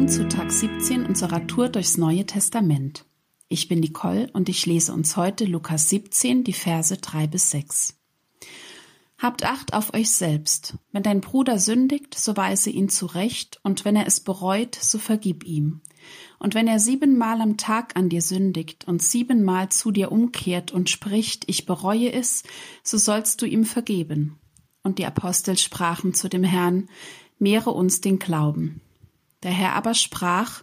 willkommen zu Tag 17 unserer Tour durchs Neue Testament. Ich bin Nicole und ich lese uns heute Lukas 17, die Verse 3 bis 6. Habt Acht auf euch selbst. Wenn dein Bruder sündigt, so weise ihn zurecht, und wenn er es bereut, so vergib ihm. Und wenn er siebenmal am Tag an dir sündigt und siebenmal zu dir umkehrt und spricht, ich bereue es, so sollst du ihm vergeben. Und die Apostel sprachen zu dem Herrn, mehre uns den Glauben. Der Herr aber sprach,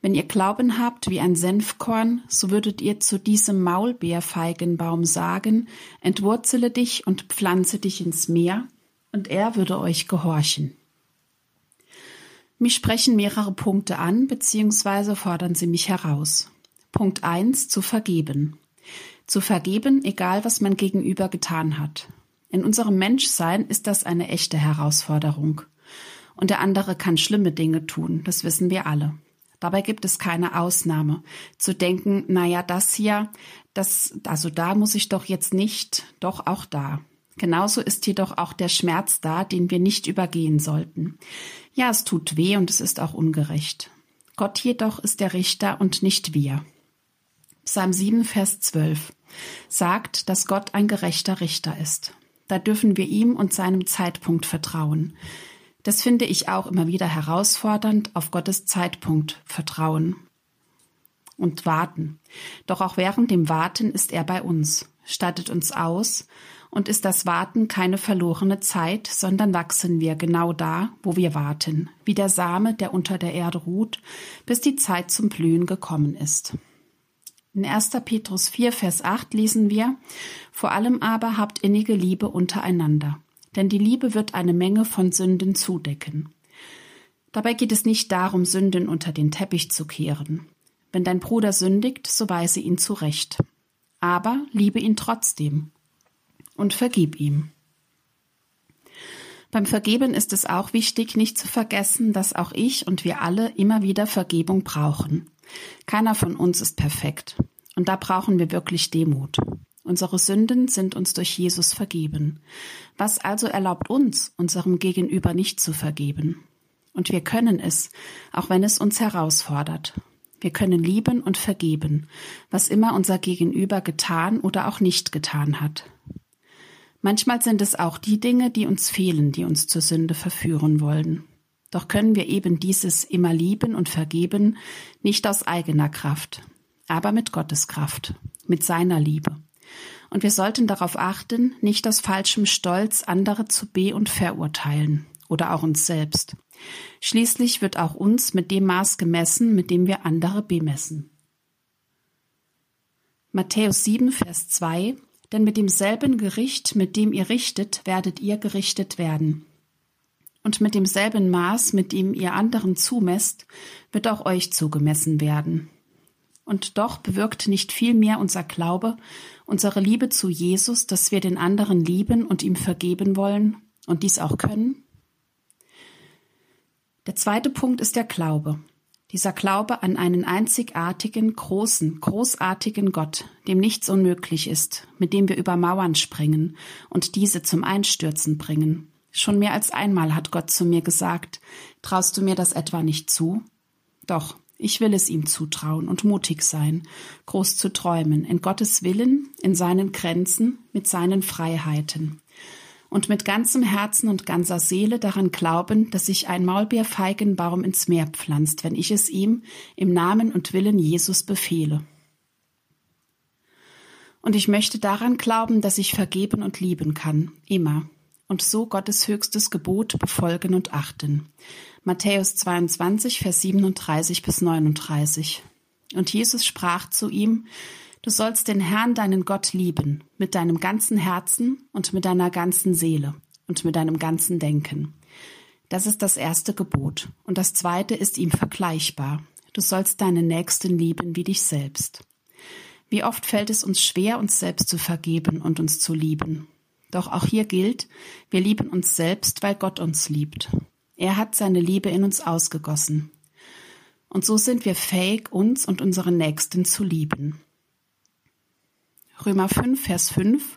wenn ihr Glauben habt wie ein Senfkorn, so würdet ihr zu diesem Maulbeerfeigenbaum sagen, entwurzele dich und pflanze dich ins Meer, und er würde euch gehorchen. Mich sprechen mehrere Punkte an, beziehungsweise fordern sie mich heraus. Punkt eins: zu vergeben. Zu vergeben, egal was man gegenüber getan hat. In unserem Menschsein ist das eine echte Herausforderung und der andere kann schlimme Dinge tun, das wissen wir alle. Dabei gibt es keine Ausnahme. Zu denken, na ja, das hier, das, also da muss ich doch jetzt nicht, doch auch da. Genauso ist jedoch auch der Schmerz da, den wir nicht übergehen sollten. Ja, es tut weh und es ist auch ungerecht. Gott jedoch ist der Richter und nicht wir. Psalm 7, Vers 12 sagt, dass Gott ein gerechter Richter ist. Da dürfen wir ihm und seinem Zeitpunkt vertrauen. Das finde ich auch immer wieder herausfordernd, auf Gottes Zeitpunkt vertrauen und warten. Doch auch während dem Warten ist er bei uns, stattet uns aus und ist das Warten keine verlorene Zeit, sondern wachsen wir genau da, wo wir warten, wie der Same, der unter der Erde ruht, bis die Zeit zum Blühen gekommen ist. In 1. Petrus 4, Vers 8 lesen wir, Vor allem aber habt innige Liebe untereinander denn die Liebe wird eine Menge von Sünden zudecken. Dabei geht es nicht darum, Sünden unter den Teppich zu kehren. Wenn dein Bruder sündigt, so weise ihn zurecht. Aber liebe ihn trotzdem und vergib ihm. Beim Vergeben ist es auch wichtig, nicht zu vergessen, dass auch ich und wir alle immer wieder Vergebung brauchen. Keiner von uns ist perfekt. Und da brauchen wir wirklich Demut. Unsere Sünden sind uns durch Jesus vergeben. Was also erlaubt uns, unserem Gegenüber nicht zu vergeben? Und wir können es, auch wenn es uns herausfordert. Wir können lieben und vergeben, was immer unser Gegenüber getan oder auch nicht getan hat. Manchmal sind es auch die Dinge, die uns fehlen, die uns zur Sünde verführen wollen. Doch können wir eben dieses immer lieben und vergeben nicht aus eigener Kraft, aber mit Gottes Kraft, mit seiner Liebe. Und wir sollten darauf achten, nicht aus falschem Stolz andere zu be- und verurteilen oder auch uns selbst. Schließlich wird auch uns mit dem Maß gemessen, mit dem wir andere bemessen. Matthäus 7, Vers 2 Denn mit demselben Gericht, mit dem ihr richtet, werdet ihr gerichtet werden. Und mit demselben Maß, mit dem ihr anderen zumesst, wird auch euch zugemessen werden. Und doch bewirkt nicht viel mehr unser Glaube, unsere Liebe zu Jesus, dass wir den anderen lieben und ihm vergeben wollen und dies auch können? Der zweite Punkt ist der Glaube. Dieser Glaube an einen einzigartigen, großen, großartigen Gott, dem nichts unmöglich ist, mit dem wir über Mauern springen und diese zum Einstürzen bringen. Schon mehr als einmal hat Gott zu mir gesagt, traust du mir das etwa nicht zu? Doch, ich will es ihm zutrauen und mutig sein, groß zu träumen, in Gottes Willen, in seinen Grenzen, mit seinen Freiheiten. Und mit ganzem Herzen und ganzer Seele daran glauben, dass sich ein Maulbeerfeigenbaum ins Meer pflanzt, wenn ich es ihm im Namen und Willen Jesus befehle. Und ich möchte daran glauben, dass ich vergeben und lieben kann, immer, und so Gottes höchstes Gebot befolgen und achten. Matthäus 22, Vers 37 bis 39. Und Jesus sprach zu ihm, Du sollst den Herrn, deinen Gott, lieben, mit deinem ganzen Herzen und mit deiner ganzen Seele und mit deinem ganzen Denken. Das ist das erste Gebot. Und das zweite ist ihm vergleichbar. Du sollst deinen Nächsten lieben wie dich selbst. Wie oft fällt es uns schwer, uns selbst zu vergeben und uns zu lieben. Doch auch hier gilt, wir lieben uns selbst, weil Gott uns liebt. Er hat seine Liebe in uns ausgegossen. Und so sind wir fähig, uns und unseren Nächsten zu lieben. Römer 5, Vers 5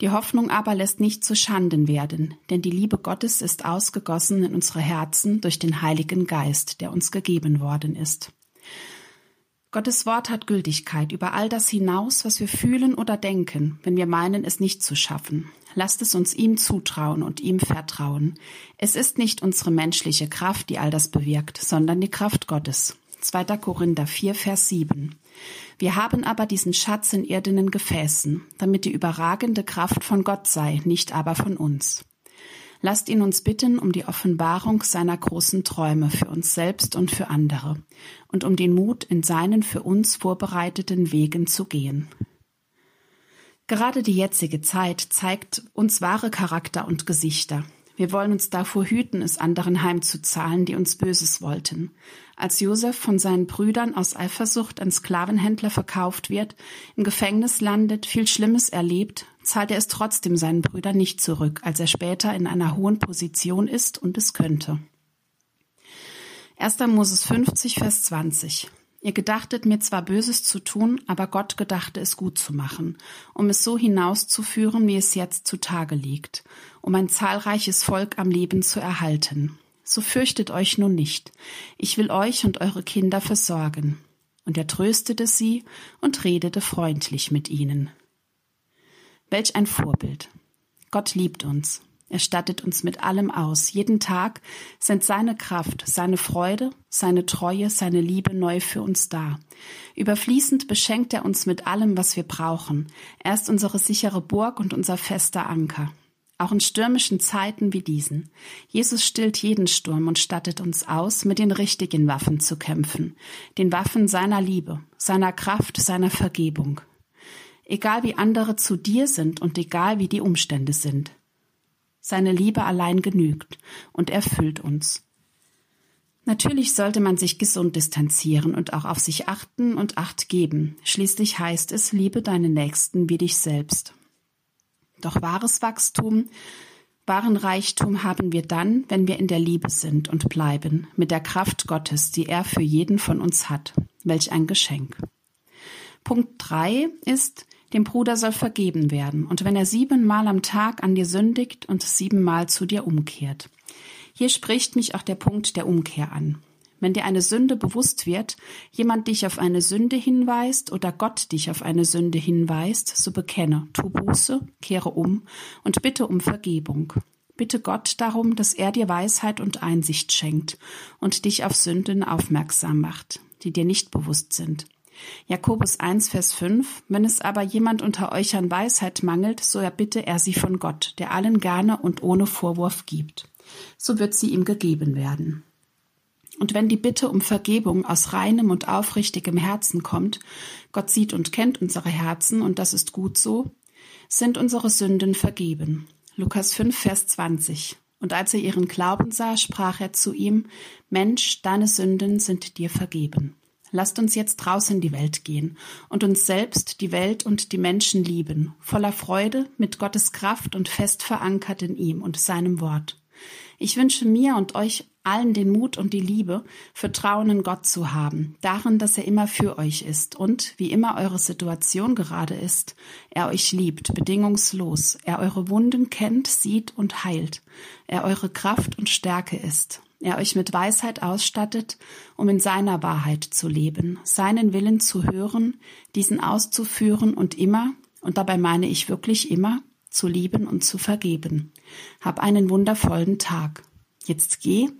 Die Hoffnung aber lässt nicht zu Schanden werden, denn die Liebe Gottes ist ausgegossen in unsere Herzen durch den Heiligen Geist, der uns gegeben worden ist. Gottes Wort hat Gültigkeit über all das hinaus, was wir fühlen oder denken, wenn wir meinen, es nicht zu schaffen. Lasst es uns ihm zutrauen und ihm vertrauen. Es ist nicht unsere menschliche Kraft, die all das bewirkt, sondern die Kraft Gottes. 2. Korinther 4, Vers 7. Wir haben aber diesen Schatz in irdenen Gefäßen, damit die überragende Kraft von Gott sei, nicht aber von uns. Lasst ihn uns bitten um die Offenbarung seiner großen Träume für uns selbst und für andere und um den Mut, in seinen für uns vorbereiteten Wegen zu gehen. Gerade die jetzige Zeit zeigt uns wahre Charakter und Gesichter. Wir wollen uns davor hüten, es anderen heimzuzahlen, die uns Böses wollten. Als Josef von seinen Brüdern aus Eifersucht an Sklavenhändler verkauft wird, im Gefängnis landet, viel Schlimmes erlebt, zahlt er es trotzdem seinen Brüdern nicht zurück, als er später in einer hohen Position ist und es könnte. 1. Moses 50, Vers 20. Ihr gedachtet mir zwar Böses zu tun, aber Gott gedachte es gut zu machen, um es so hinauszuführen, wie es jetzt zutage liegt, um ein zahlreiches Volk am Leben zu erhalten. So fürchtet euch nun nicht. Ich will euch und eure Kinder versorgen. Und er tröstete sie und redete freundlich mit ihnen. Welch ein Vorbild. Gott liebt uns. Er stattet uns mit allem aus. Jeden Tag sind seine Kraft, seine Freude, seine Treue, seine Liebe neu für uns da. Überfließend beschenkt er uns mit allem, was wir brauchen. Er ist unsere sichere Burg und unser fester Anker. Auch in stürmischen Zeiten wie diesen. Jesus stillt jeden Sturm und stattet uns aus, mit den richtigen Waffen zu kämpfen. Den Waffen seiner Liebe, seiner Kraft, seiner Vergebung. Egal wie andere zu dir sind und egal wie die Umstände sind. Seine Liebe allein genügt und erfüllt uns. Natürlich sollte man sich gesund distanzieren und auch auf sich achten und Acht geben. Schließlich heißt es, liebe deine Nächsten wie dich selbst. Doch wahres Wachstum, wahren Reichtum haben wir dann, wenn wir in der Liebe sind und bleiben, mit der Kraft Gottes, die er für jeden von uns hat. Welch ein Geschenk. Punkt drei ist, dem Bruder soll vergeben werden, und wenn er siebenmal am Tag an dir sündigt und siebenmal zu dir umkehrt. Hier spricht mich auch der Punkt der Umkehr an. Wenn dir eine Sünde bewusst wird, jemand dich auf eine Sünde hinweist oder Gott dich auf eine Sünde hinweist, so bekenne, tu Buße, kehre um und bitte um Vergebung. Bitte Gott darum, dass er dir Weisheit und Einsicht schenkt und dich auf Sünden aufmerksam macht, die dir nicht bewusst sind. Jakobus 1, Vers 5 Wenn es aber jemand unter euch an Weisheit mangelt, so erbitte er sie von Gott, der allen gerne und ohne Vorwurf gibt. So wird sie ihm gegeben werden. Und wenn die Bitte um Vergebung aus reinem und aufrichtigem Herzen kommt, Gott sieht und kennt unsere Herzen, und das ist gut so, sind unsere Sünden vergeben. Lukas 5, Vers 20. Und als er ihren Glauben sah, sprach er zu ihm, Mensch, deine Sünden sind dir vergeben. Lasst uns jetzt draußen in die Welt gehen und uns selbst, die Welt und die Menschen lieben, voller Freude, mit Gottes Kraft und fest verankert in ihm und seinem Wort. Ich wünsche mir und euch allen den Mut und die Liebe, Vertrauen in Gott zu haben, darin, dass er immer für euch ist und, wie immer eure Situation gerade ist, er euch liebt, bedingungslos, er eure Wunden kennt, sieht und heilt, er eure Kraft und Stärke ist, er euch mit Weisheit ausstattet, um in seiner Wahrheit zu leben, seinen Willen zu hören, diesen auszuführen und immer, und dabei meine ich wirklich immer, zu lieben und zu vergeben. Hab einen wundervollen Tag. Jetzt geh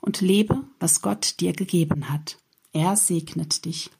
und lebe, was Gott dir gegeben hat. Er segnet dich.